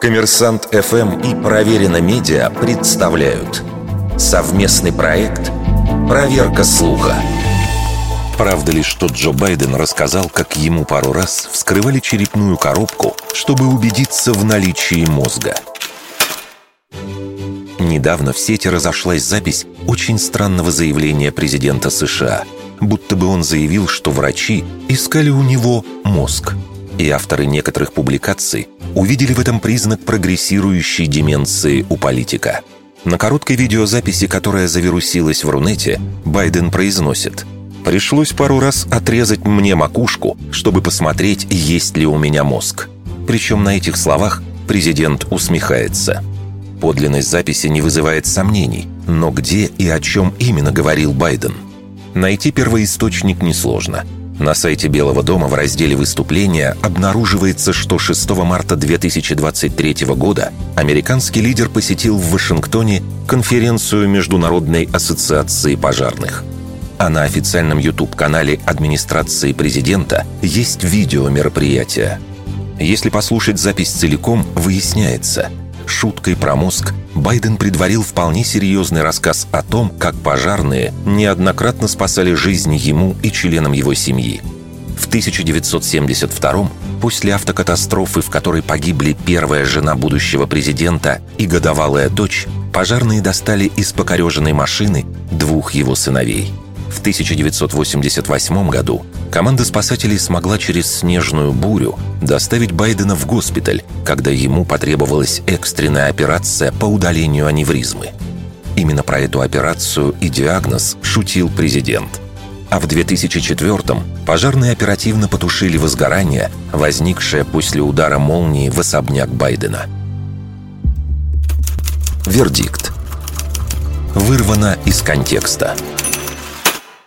Коммерсант ФМ и Проверено Медиа представляют совместный проект «Проверка слуха». Правда ли, что Джо Байден рассказал, как ему пару раз вскрывали черепную коробку, чтобы убедиться в наличии мозга? Недавно в сети разошлась запись очень странного заявления президента США, будто бы он заявил, что врачи искали у него мозг – и авторы некоторых публикаций увидели в этом признак прогрессирующей деменции у политика. На короткой видеозаписи, которая завирусилась в Рунете, Байден произносит «Пришлось пару раз отрезать мне макушку, чтобы посмотреть, есть ли у меня мозг». Причем на этих словах президент усмехается. Подлинность записи не вызывает сомнений, но где и о чем именно говорил Байден? Найти первоисточник несложно – на сайте Белого дома в разделе «Выступления» обнаруживается, что 6 марта 2023 года американский лидер посетил в Вашингтоне конференцию Международной ассоциации пожарных. А на официальном YouTube-канале администрации президента есть видео мероприятия. Если послушать запись целиком, выясняется – шуткой про мозг Байден предварил вполне серьезный рассказ о том, как пожарные неоднократно спасали жизни ему и членам его семьи. В 1972 после автокатастрофы, в которой погибли первая жена будущего президента и годовалая дочь, пожарные достали из покореженной машины двух его сыновей – в 1988 году команда спасателей смогла через снежную бурю доставить Байдена в госпиталь, когда ему потребовалась экстренная операция по удалению аневризмы. Именно про эту операцию и диагноз шутил президент. А в 2004-м пожарные оперативно потушили возгорание, возникшее после удара молнии в особняк Байдена. Вердикт. Вырвано из контекста –